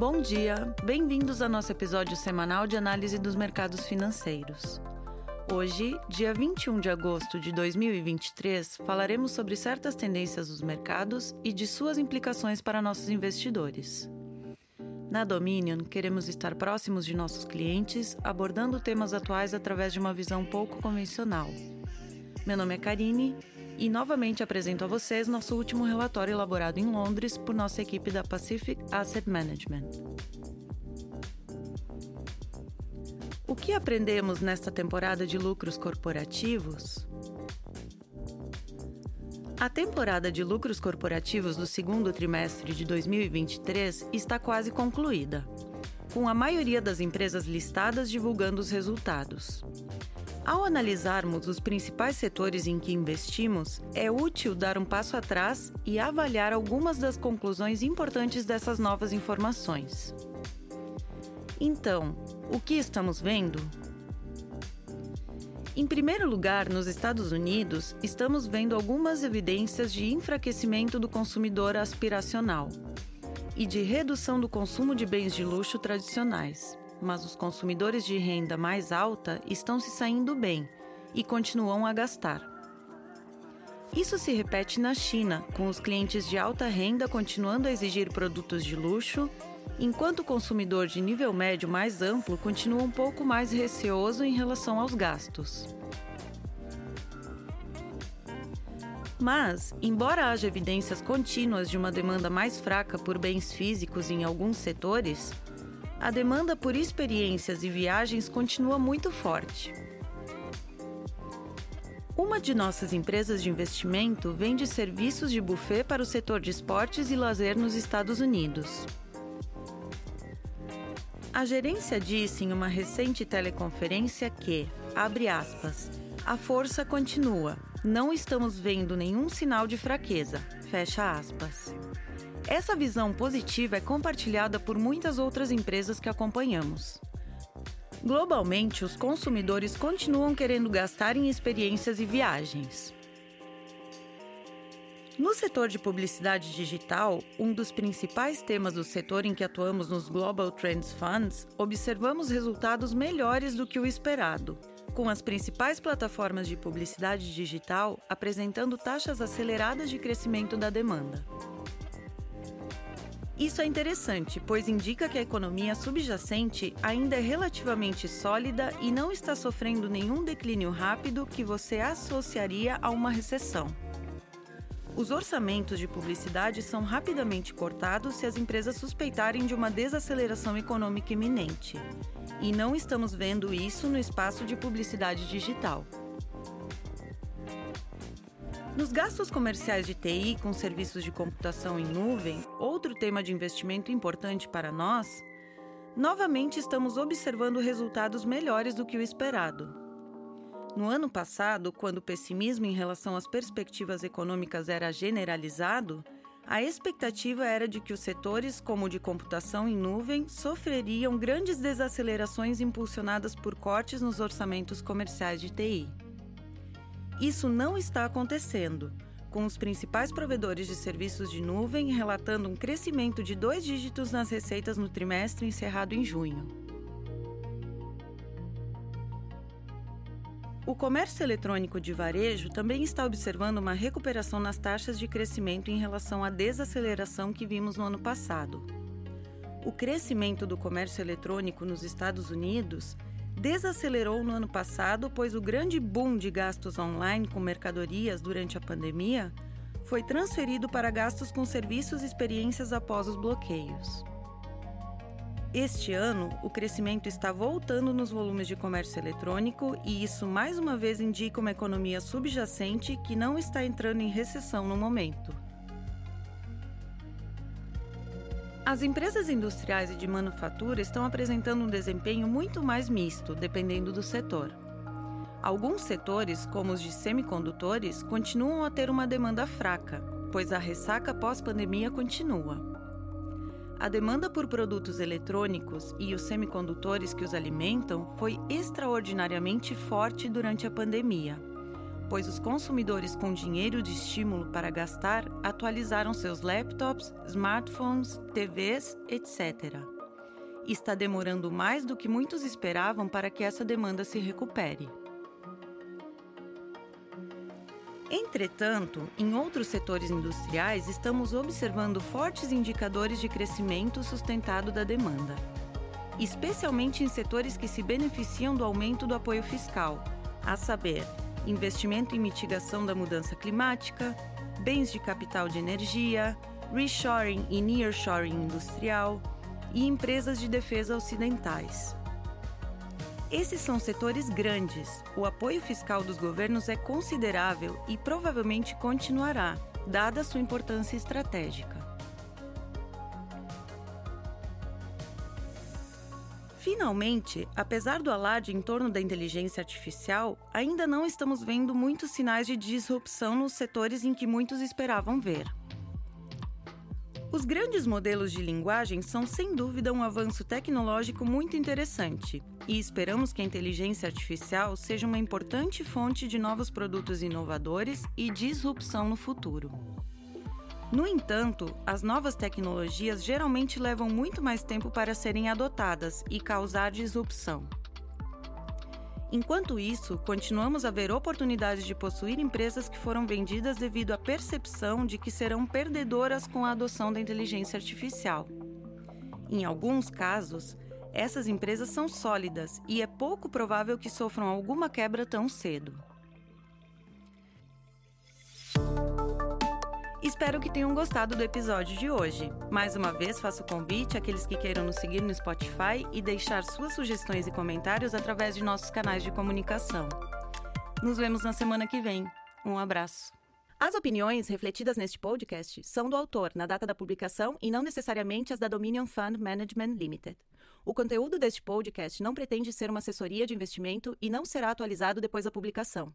Bom dia, bem-vindos ao nosso episódio semanal de análise dos mercados financeiros. Hoje, dia 21 de agosto de 2023, falaremos sobre certas tendências dos mercados e de suas implicações para nossos investidores. Na Dominion, queremos estar próximos de nossos clientes, abordando temas atuais através de uma visão pouco convencional. Meu nome é Karine e novamente apresento a vocês nosso último relatório elaborado em Londres por nossa equipe da Pacific Asset Management. O que aprendemos nesta temporada de lucros corporativos? A temporada de lucros corporativos do segundo trimestre de 2023 está quase concluída, com a maioria das empresas listadas divulgando os resultados. Ao analisarmos os principais setores em que investimos, é útil dar um passo atrás e avaliar algumas das conclusões importantes dessas novas informações. Então, o que estamos vendo? Em primeiro lugar, nos Estados Unidos, estamos vendo algumas evidências de enfraquecimento do consumidor aspiracional e de redução do consumo de bens de luxo tradicionais mas os consumidores de renda mais alta estão se saindo bem e continuam a gastar. Isso se repete na China, com os clientes de alta renda continuando a exigir produtos de luxo, enquanto o consumidor de nível médio mais amplo continua um pouco mais receoso em relação aos gastos. Mas, embora haja evidências contínuas de uma demanda mais fraca por bens físicos em alguns setores, a demanda por experiências e viagens continua muito forte. Uma de nossas empresas de investimento vende serviços de buffet para o setor de esportes e lazer nos Estados Unidos. A gerência disse em uma recente teleconferência que, abre aspas, a força continua, não estamos vendo nenhum sinal de fraqueza, fecha aspas. Essa visão positiva é compartilhada por muitas outras empresas que acompanhamos. Globalmente, os consumidores continuam querendo gastar em experiências e viagens. No setor de publicidade digital, um dos principais temas do setor em que atuamos nos Global Trends Funds, observamos resultados melhores do que o esperado, com as principais plataformas de publicidade digital apresentando taxas aceleradas de crescimento da demanda. Isso é interessante, pois indica que a economia subjacente ainda é relativamente sólida e não está sofrendo nenhum declínio rápido que você associaria a uma recessão. Os orçamentos de publicidade são rapidamente cortados se as empresas suspeitarem de uma desaceleração econômica iminente. E não estamos vendo isso no espaço de publicidade digital. Nos gastos comerciais de TI com serviços de computação em nuvem, outro tema de investimento importante para nós, novamente estamos observando resultados melhores do que o esperado. No ano passado, quando o pessimismo em relação às perspectivas econômicas era generalizado, a expectativa era de que os setores como o de computação em nuvem sofreriam grandes desacelerações impulsionadas por cortes nos orçamentos comerciais de TI. Isso não está acontecendo, com os principais provedores de serviços de nuvem relatando um crescimento de dois dígitos nas receitas no trimestre encerrado em junho. O comércio eletrônico de varejo também está observando uma recuperação nas taxas de crescimento em relação à desaceleração que vimos no ano passado. O crescimento do comércio eletrônico nos Estados Unidos desacelerou no ano passado, pois o grande boom de gastos online com mercadorias durante a pandemia foi transferido para gastos com serviços e experiências após os bloqueios. Este ano, o crescimento está voltando nos volumes de comércio eletrônico e isso mais uma vez indica uma economia subjacente que não está entrando em recessão no momento. As empresas industriais e de manufatura estão apresentando um desempenho muito mais misto, dependendo do setor. Alguns setores, como os de semicondutores, continuam a ter uma demanda fraca, pois a ressaca pós-pandemia continua. A demanda por produtos eletrônicos e os semicondutores que os alimentam foi extraordinariamente forte durante a pandemia, pois os consumidores com dinheiro de estímulo para gastar atualizaram seus laptops, smartphones, TVs, etc. Está demorando mais do que muitos esperavam para que essa demanda se recupere. Entretanto, em outros setores industriais, estamos observando fortes indicadores de crescimento sustentado da demanda, especialmente em setores que se beneficiam do aumento do apoio fiscal, a saber, investimento em mitigação da mudança climática, bens de capital de energia, reshoring e nearshoring industrial e empresas de defesa ocidentais. Esses são setores grandes. O apoio fiscal dos governos é considerável e provavelmente continuará, dada sua importância estratégica. Finalmente, apesar do alarde em torno da inteligência artificial, ainda não estamos vendo muitos sinais de disrupção nos setores em que muitos esperavam ver. Os grandes modelos de linguagem são sem dúvida um avanço tecnológico muito interessante, e esperamos que a inteligência artificial seja uma importante fonte de novos produtos inovadores e disrupção no futuro. No entanto, as novas tecnologias geralmente levam muito mais tempo para serem adotadas e causar disrupção. Enquanto isso, continuamos a ver oportunidades de possuir empresas que foram vendidas devido à percepção de que serão perdedoras com a adoção da inteligência artificial. Em alguns casos, essas empresas são sólidas e é pouco provável que sofram alguma quebra tão cedo. Espero que tenham gostado do episódio de hoje. Mais uma vez, faço convite àqueles que queiram nos seguir no Spotify e deixar suas sugestões e comentários através de nossos canais de comunicação. Nos vemos na semana que vem. Um abraço. As opiniões refletidas neste podcast são do autor na data da publicação e não necessariamente as da Dominion Fund Management Limited. O conteúdo deste podcast não pretende ser uma assessoria de investimento e não será atualizado depois da publicação.